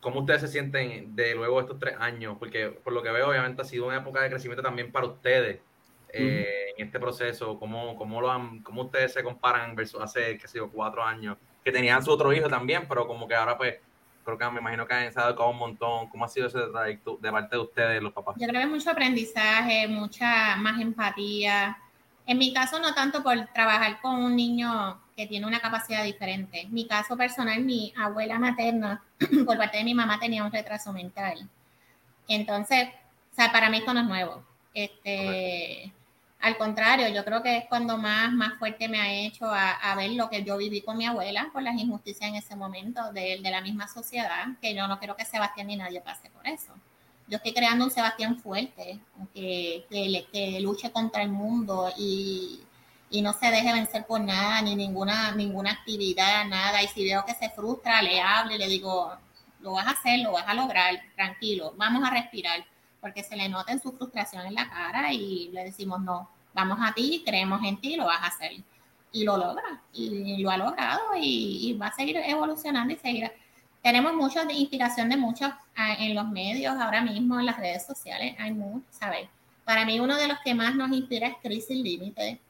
¿Cómo ustedes se sienten de luego de estos tres años? Porque por lo que veo, obviamente ha sido una época de crecimiento también para ustedes eh, en este proceso. ¿Cómo, cómo, lo han, ¿Cómo ustedes se comparan versus hace, qué sé yo, cuatro años? Que tenían su otro hijo también, pero como que ahora pues creo que me imagino que han educado un montón. ¿Cómo ha sido ese trayecto de parte de ustedes, los papás? Yo creo que mucho aprendizaje, mucha más empatía en mi caso, no tanto por trabajar con un niño que tiene una capacidad diferente. En mi caso personal, mi abuela materna, por parte de mi mamá, tenía un retraso mental. Entonces, sea, para mí esto no es nuevo. Este, al contrario, yo creo que es cuando más, más fuerte me ha hecho a, ver lo que yo viví con mi abuela, por las injusticias en ese momento de, la misma sociedad, que yo no quiero que Sebastián ni nadie pase por eso. Yo estoy creando un Sebastián fuerte, que, que, que luche contra el mundo y, y no se deje vencer por nada, ni ninguna, ninguna actividad, nada. Y si veo que se frustra, le hablo y le digo, lo vas a hacer, lo vas a lograr, tranquilo, vamos a respirar porque se le nota en su frustración en la cara y le decimos, no, vamos a ti, creemos en ti, lo vas a hacer. Y lo logra, y lo ha logrado y, va a seguir evolucionando y seguir. Tenemos mucha inspiración de muchos ah, en los medios ahora mismo, en las redes sociales, hay mucho, ¿sabes? Para mí uno de los que más nos inspira es Chris Sin Límite.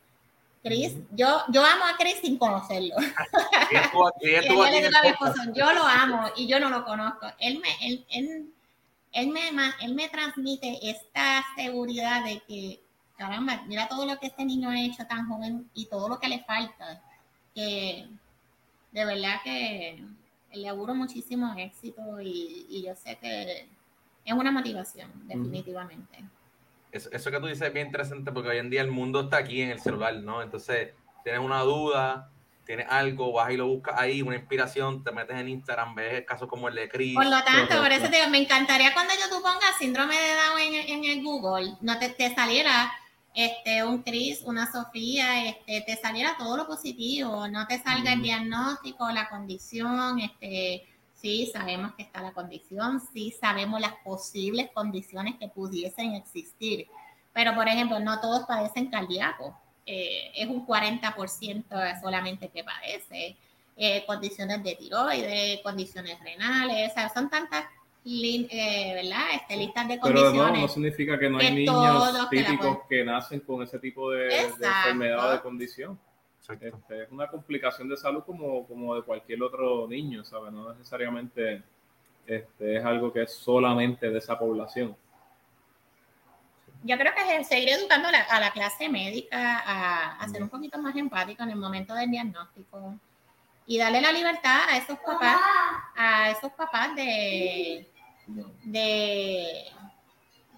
Chris, yo, yo amo a Chris sin conocerlo. yo lo amo y yo no lo conozco. Él me, él, él, él me, él me transmite esta seguridad de que, caramba, mira todo lo que este niño ha hecho tan joven y todo lo que le falta, que de verdad que le auguro muchísimo éxito y, yo sé que es una motivación, definitivamente. Eso, eso, que tú dices es bien interesante porque hoy en día el mundo está aquí en el celular, ¿no? Entonces, tienes una duda, tienes algo, vas y lo buscas ahí, una inspiración, te metes en Instagram, ves casos como el de Chris. Por lo tanto, por eso te digo, me encantaría cuando yo tú pongas síndrome de Down en, el Google, no te, te, saliera este, un Chris, una Sofía, este, te saliera todo lo positivo, no te salga el diagnóstico, la condición, este, sí, sabemos que está la condición, sí sabemos las posibles condiciones que pudiesen existir, pero por ejemplo, no todos padecen cardíaco eh, es un 40% solamente que padece. Eh, condiciones de tiroides, condiciones renales, o sea, son tantas eh, ¿verdad? Este, listas de condiciones. Pero no, no significa que no hay niños típicos que, nacen con ese tipo de, enfermedad o de condición. Este, es una complicación de salud como, como de cualquier otro niño, ¿sabes? No necesariamente este, es algo que es solamente de esa población yo creo que es seguir educando a la, clase médica a, ser un poquito más empático en el momento del diagnóstico y darle la libertad a esos papás, a esos papás de, de,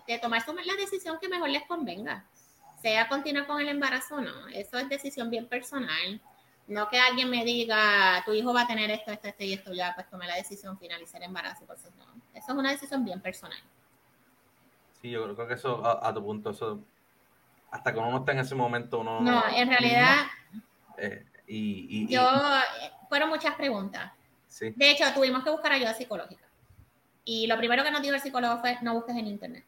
de tomar la decisión que mejor les convenga, sea continuar con el embarazo o no. Eso es decisión bien personal. No que alguien me diga, tu hijo va a tener esto, esto, esto y esto, ya pues tomé la decisión, finalicé el embarazo. Por eso, no. Eso es una decisión bien personal. Sí, yo creo que eso, a, tu punto, eso, hasta que uno no está en ese momento, uno... No, en realidad... Eh, y, yo, eh, fueron muchas preguntas. Sí. De hecho, tuvimos que buscar ayuda psicológica. Y lo primero que nos dijo el psicólogo fue, no busques en internet.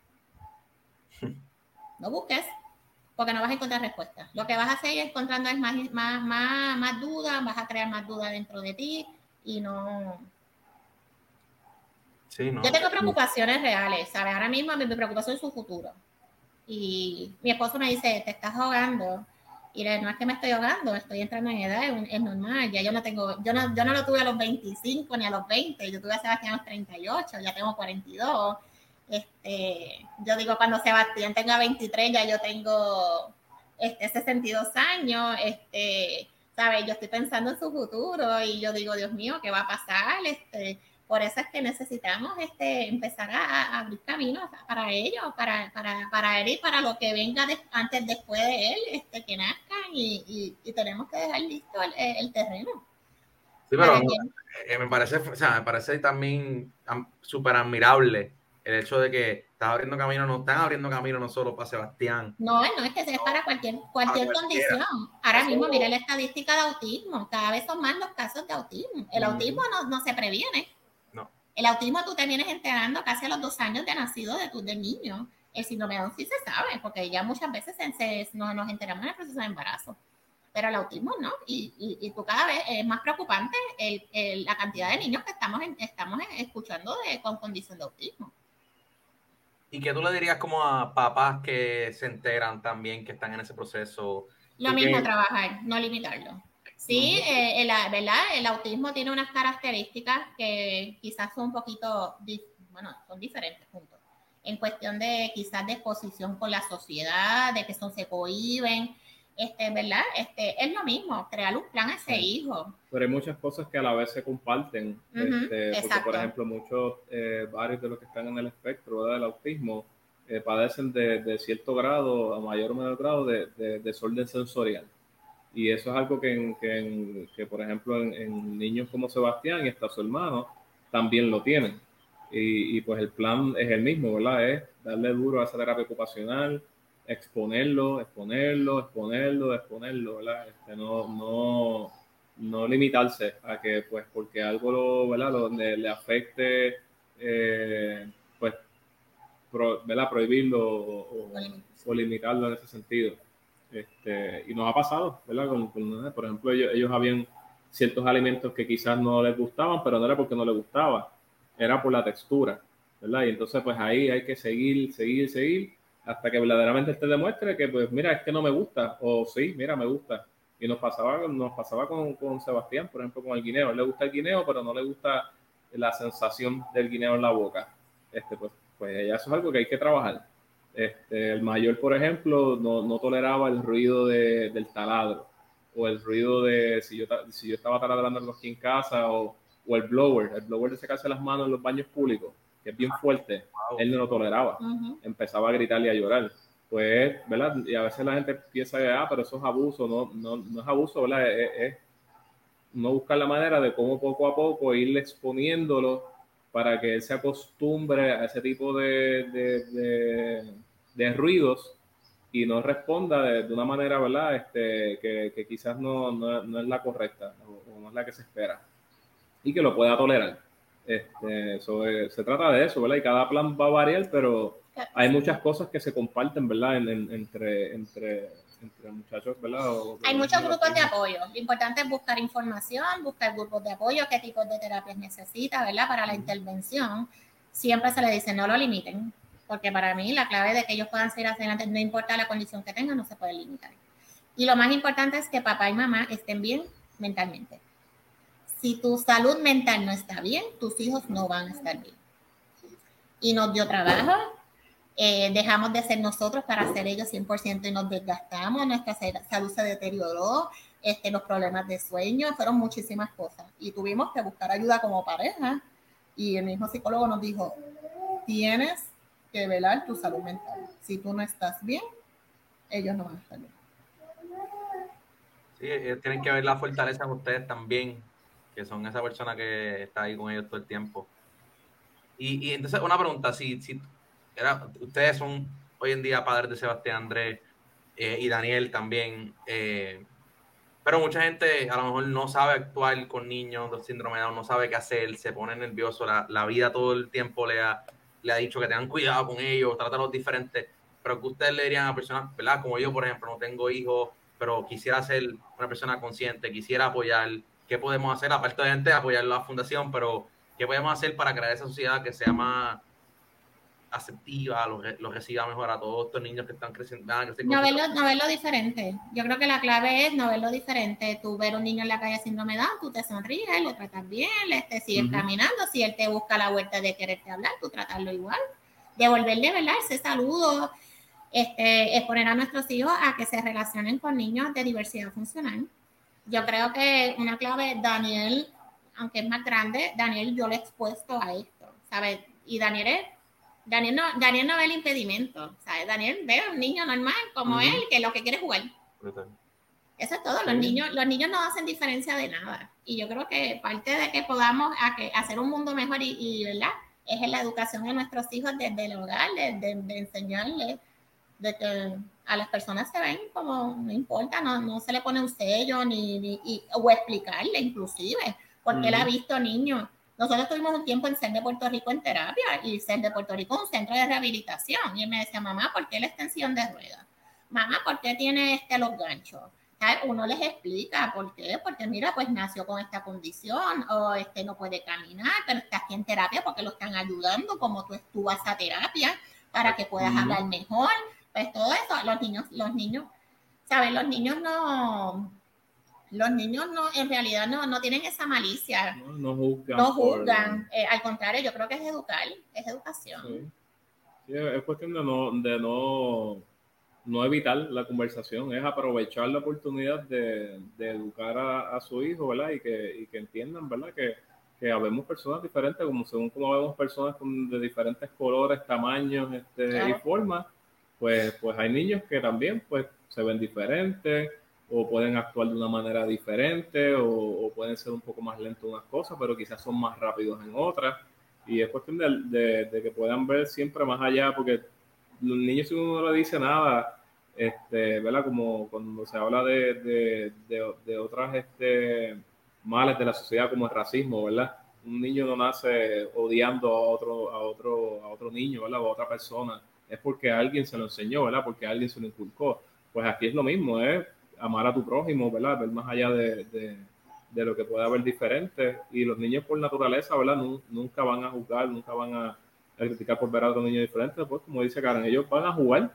no busques, porque no vas a encontrar respuestas. Lo que vas a hacer encontrando es más, más, más, más dudas, vas a crear más dudas dentro de ti y no, yo tengo preocupaciones reales, ¿sabes? Ahora mismo mi, preocupación es su futuro. Y mi esposo me dice, te estás ahogando. Y no es que me estoy ahogando, estoy entrando en edad, es, normal. Ya yo no tengo, yo no, yo no lo tuve a los 25 ni a los 20, yo tuve a Sebastián a los 38, ya tengo 42. Este, yo digo, cuando Sebastián tenga 23, ya yo tengo este, 62 años, este, ¿sabes? Yo estoy pensando en su futuro y yo digo, Dios mío, ¿qué va a pasar? Este, por eso es que necesitamos este, empezar a, abrir caminos para ellos, para, para, para él y para lo que venga antes, después de él, este, que nazcan y, y, tenemos que dejar listo el, terreno. Sí, pero eh, me parece, o sea, me parece también súper admirable el hecho de que estás abriendo camino, no están abriendo camino no solo para Sebastián. No, no es que sea para cualquier, cualquier condición. Ahora mismo, mire la estadística de autismo, cada vez son más los casos de autismo. El autismo no, no se previene. El autismo tú te vienes enterando casi a los dos años de nacido de tu de niño. El síndrome de Down sí se sabe, porque ya muchas veces se, nos, nos, enteramos en el proceso de embarazo. Pero el autismo no. Y, y, tú cada vez es más preocupante el, la cantidad de niños que estamos, estamos escuchando de, con condición de autismo. ¿Y qué tú le dirías como a papás que se enteran también que están en ese proceso? Lo mismo trabajar, no limitarlo. Sí, eh, el, ¿verdad? El autismo tiene unas características que quizás son un poquito, bueno, son diferentes puntos. En cuestión de quizás de exposición con la sociedad, de que son, se cohiben, este, ¿verdad? Este, es lo mismo, crear un plan a ese hijo. Pero hay muchas cosas que a la vez se comparten. este, porque, por ejemplo, muchos, eh, varios de los que están en el espectro del autismo eh, padecen de, cierto grado, a mayor o menor grado, de, desorden sensorial. Y eso es algo que, que, por ejemplo, en, niños como Sebastián y hasta su hermano también lo tienen. Y, pues el plan es el mismo, ¿verdad? Es darle duro a esa terapia ocupacional, exponerlo, exponerlo, exponerlo, exponerlo, ¿verdad? Este, no, no, no limitarse a que, pues, porque algo lo, ¿verdad? Donde le afecte, eh, pues, ¿verdad? Prohibirlo o, limitarlo en ese sentido. Este, y nos ha pasado, ¿verdad? por ejemplo, ellos, habían ciertos alimentos que quizás no les gustaban, pero no era porque no les gustaba, era por la textura, ¿verdad? Y entonces, pues ahí hay que seguir, seguir, seguir, hasta que verdaderamente te demuestre que, pues, mira, es que no me gusta, o sí, mira, me gusta. Y nos pasaba, nos pasaba con, con Sebastián, por ejemplo, con el guineo. le gusta el guineo, pero no le gusta la sensación del guineo en la boca. Este, pues, pues eso es algo que hay que trabajar. Este, el mayor, por ejemplo, no, no toleraba el ruido de, del taladro o el ruido de si yo, si yo estaba taladrando aquí en casa o, o, el blower, el blower de secarse las manos en los baños públicos, que es bien fuerte, él no lo toleraba. Empezaba a gritarle y a llorar. Pues, ¿verdad? Y a veces la gente piensa que, ah, pero eso es abuso. No, no, no es abuso, ¿verdad? Es, no buscar la manera de cómo poco a poco irle exponiéndolo para que él se acostumbre a ese tipo de, de, de, ruidos y no responda de, una manera, ¿verdad? Este, que, que quizás no, no, no, es la correcta o, no es la que se espera y que lo pueda tolerar. Este, eh, se trata de eso, ¿verdad? Y cada plan va a variar, pero hay muchas cosas que se comparten, ¿verdad? entre, entre entre muchachos, ¿verdad? Hay muchos grupos de apoyo. Lo importante es buscar información, buscar grupos de apoyo, qué tipos de terapias necesita, ¿verdad? Para la intervención. Siempre se le dice, no lo limiten, porque para mí la clave de que ellos puedan seguir adelante, no importa la condición que tengan, no se puede limitar. Y lo más importante es que papá y mamá estén bien mentalmente. Si tu salud mental no está bien, tus hijos no van a estar bien. Y nos dio trabajo, eh, dejamos de ser nosotros para ser ellos 100% y nos desgastamos, nuestra salud se deterioró, este, los problemas de sueño, fueron muchísimas cosas. Y tuvimos que buscar ayuda como pareja. Y el mismo psicólogo nos dijo, tienes que velar tu salud mental. Si tú no estás bien, ellos no van a estar bien. Sí, ellos tienen que ver la fortaleza en ustedes también, que son esa persona que está ahí con ellos todo el tiempo. Y, y entonces, una pregunta, si, si ustedes son hoy en día padres de Sebastián Andrés eh, y Daniel también, eh, pero mucha gente a lo mejor no sabe actuar con niños de síndrome de Down, no sabe qué hacer, se pone nervioso, la, vida todo el tiempo le ha, le ha dicho que tengan cuidado con ellos, trátalos diferentes, pero que ustedes le dirían a personas, ¿verdad? Como yo, por ejemplo, no tengo hijos, pero quisiera ser una persona consciente, quisiera apoyar, ¿qué podemos hacer? Aparte de apoyar la fundación, pero ¿qué podemos hacer para crear esa sociedad que sea más aceptiva, lo, reciba mejor a todos estos niños que están creciendo. no, verlo, no verlo diferente. Yo creo que la clave es no verlo diferente. Tú ver un niño en la calle síndrome Down, tú te sonríes, lo tratas bien, le te sigues caminando. Si él te busca la vuelta de quererte hablar, tú tratarlo igual. Devolverle, ¿verdad? Ese saludo. Este, exponer a nuestros hijos a que se relacionen con niños de diversidad funcional. Yo creo que una clave, Daniel, aunque es más grande, Daniel yo le he expuesto a esto, ¿sabes? Y Daniel es Daniel no, Daniel no ve el impedimento. ¿sabes? Daniel ve a un niño normal como él que lo que quiere es jugar. Eso es todo. Los niños, los niños no hacen diferencia de nada. Y yo creo que parte de que podamos hacer un mundo mejor y, ¿verdad? es en la educación de nuestros hijos desde el hogar, de, enseñarles de que a las personas se ven como no importa, no, no se le pone un sello ni, o explicarle inclusive, porque él ha visto niños nosotros tuvimos un tiempo en CEN de Puerto Rico en terapia y CEN de Puerto Rico un centro de rehabilitación. Y él me decía, mamá, ¿por qué la extensión de ruedas? Mamá, ¿por qué tiene este los ganchos? Uno les explica por qué, porque mira, pues nació con esta condición o este no puede caminar, pero está aquí en terapia porque lo están ayudando, como tú, tú vas a terapia para que puedas hablar mejor. Pues todo eso, los niños, los niños, ¿sabes? Los niños no, los niños no, en realidad no, no tienen esa malicia. No, juzgan. No juzgan. Eh, al contrario, yo creo que es educar, es educación. es cuestión de no, de no, no evitar la conversación, es aprovechar la oportunidad de, educar a, su hijo, ¿verdad? Y que, y que entiendan, ¿verdad? Que, que habemos personas diferentes, como según como vemos personas con, de diferentes colores, tamaños este, y formas, pues, pues hay niños que también pues, se ven diferentes o pueden actuar de una manera diferente o, pueden ser un poco más lentos en unas cosas, pero quizás son más rápidos en otras. Y es cuestión de, de, que puedan ver siempre más allá, porque los niños si uno no le dice nada, este, ¿verdad? Como cuando se habla de, de otras este, males de la sociedad como el racismo, ¿verdad? Un niño no nace odiando a otro, a otro, a otro niño, ¿verdad? O a otra persona. Es porque alguien se lo enseñó, ¿verdad? Porque alguien se lo inculcó. Pues aquí es lo mismo, ¿eh? Amar a tu prójimo, ¿verdad? Ver más allá de, de, lo que puede haber diferente. Y los niños por naturaleza, ¿verdad? Nunca van a juzgar, nunca van a, criticar por ver a otro niño diferente. Pues como dice Karen, ellos van a jugar,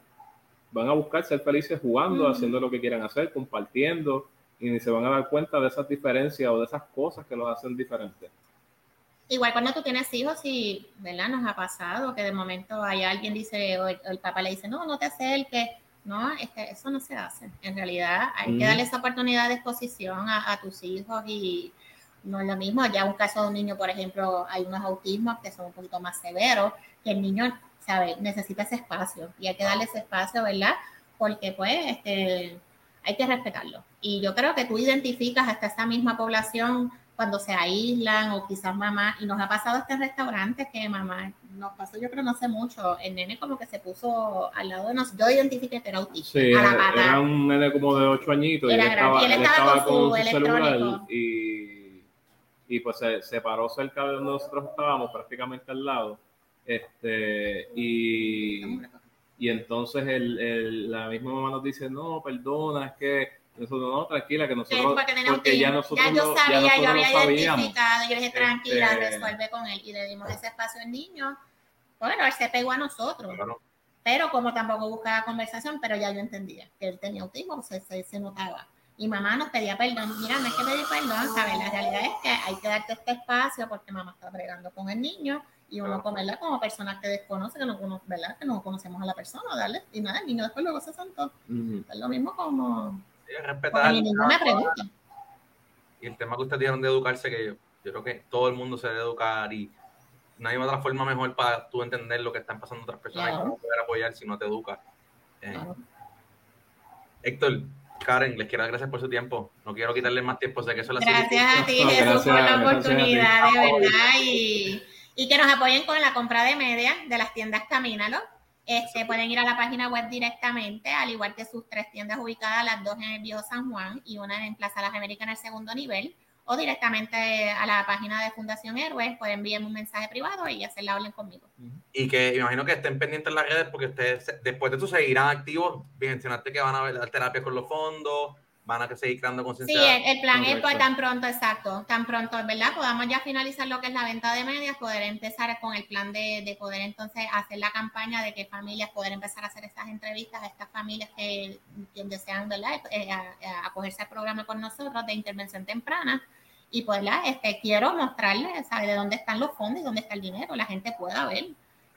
van a buscar ser felices jugando, haciendo lo que quieran hacer, compartiendo y ni se van a dar cuenta de esas diferencias o de esas cosas que los hacen diferentes. Igual cuando tú tienes hijos y, ¿verdad? Nos ha pasado que de momento hay alguien dice, o el, papá le dice, no, no te acerques. No, es que eso no se hace. En realidad hay que darle esa oportunidad de exposición a, tus hijos y no es lo mismo. Ya un caso de un niño, por ejemplo, hay unos autismos que son un poquito más severos, que el niño, ¿sabe? Necesita ese espacio y hay que darle ese espacio, ¿verdad? Porque pues, este, hay que respetarlo. Y yo creo que tú identificas hasta esa misma población cuando se aíslan o quizás mamá, y nos ha pasado este restaurante que mamá, nos pasó yo creo no sé mucho, el nene como que se puso al lado de nosotros, yo identifiqué que era autista. Sí, era un nene como de ocho añitos y, él estaba, con, su, celular y, y pues se, se, paró cerca de donde nosotros estábamos, prácticamente al lado. Este, y y entonces el, la misma mamá nos dice, no, perdona, es que nosotros no, tranquila, que nosotros, porque, ya nosotros ya yo sabía, yo había identificado, yo dije, tranquila, este resuelve con él, y le dimos ese espacio al niño, bueno, él se pegó a nosotros, pero como tampoco buscaba conversación, pero ya yo entendía que él tenía autismo, se, se, se notaba. Y mamá nos pedía perdón, mira, no es que pedir perdón, ¿sabes? La realidad es que hay que darte este espacio porque mamá está bregando con el niño, y uno comerla como personas que desconoce, que no, ¿verdad? que no conocemos a la persona, darle, y nada, el niño después luego se sentó. Es lo mismo como... Respetar. Me pregunta. Y el tema que ustedes dieron de educarse, que yo, yo creo que todo el mundo se debe educar y no hay otra forma mejor para tú entender lo que están pasando otras personas y poder apoyar si no te educas. Eh, Héctor, Karen, les quiero dar gracias por su tiempo. No quiero quitarles más tiempo, sé que eso Gracias a ti, Jesús, por la oportunidad, de verdad. Y y que nos apoyen con la compra de media de las tiendas Camínalo. Este, pueden ir a la página web directamente, al igual que sus tres tiendas ubicadas, las dos en el Viejo San Juan y una en Plaza Las Américas en el segundo nivel, o directamente a la página de Fundación Héroes, pueden enviarme un mensaje privado y hacerla hablen conmigo. Y que imagino que estén pendientes en las redes porque ustedes después de eso seguirán activos. Mencionaste que van a ver terapia con los fondos, van a seguir creando conciencia. Sí, el, plan es pues, tan pronto, exacto, tan pronto, ¿verdad? Podamos ya finalizar lo que es la venta de medias, poder empezar con el plan de, de poder entonces hacer la campaña de que familias, poder empezar a hacer estas entrevistas a estas familias que, desean, ¿verdad? Eh, acogerse al programa con nosotros de intervención temprana. Y pues. Este, quiero mostrarles, ¿sabe? De dónde están los fondos y dónde está el dinero. La gente pueda ver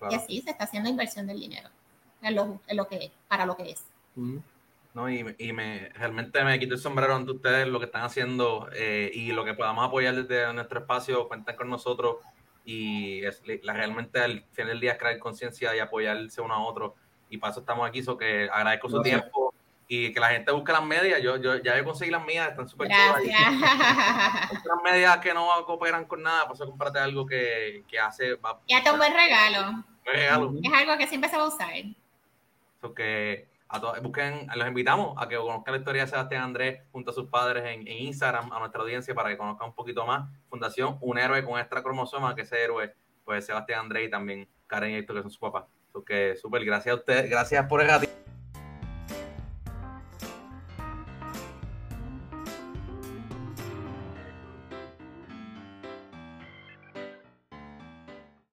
que sí, se está haciendo inversión del dinero en lo, en lo que, para lo que es. ¿No? Y, y, me, realmente me quito el sombrero ante ustedes lo que están haciendo eh, y lo que podamos apoyar desde nuestro espacio, cuentan con nosotros y es, la, realmente al final del día es crear conciencia y apoyarse uno a otro y para eso estamos aquí, so que agradezco su tiempo y que la gente busque las medias, yo, yo ya yo conseguí las mías, están súper chulas. las medias que no cooperan con nada, pues comprarte algo que, que hace... Va, y hasta un buen regalo. regalo. Es algo que siempre se va a usar. So que busquen, los invitamos a que conozcan la historia de Sebastián Andrés junto a sus padres en, Instagram, a nuestra audiencia, para que conozcan un poquito más. Fundación Un Héroe con Extra Cromosoma, que ese héroe, pues Sebastián Andrés y también Karen y Héctor, que son sus papás. que súper, gracias a ustedes, gracias por el ratito.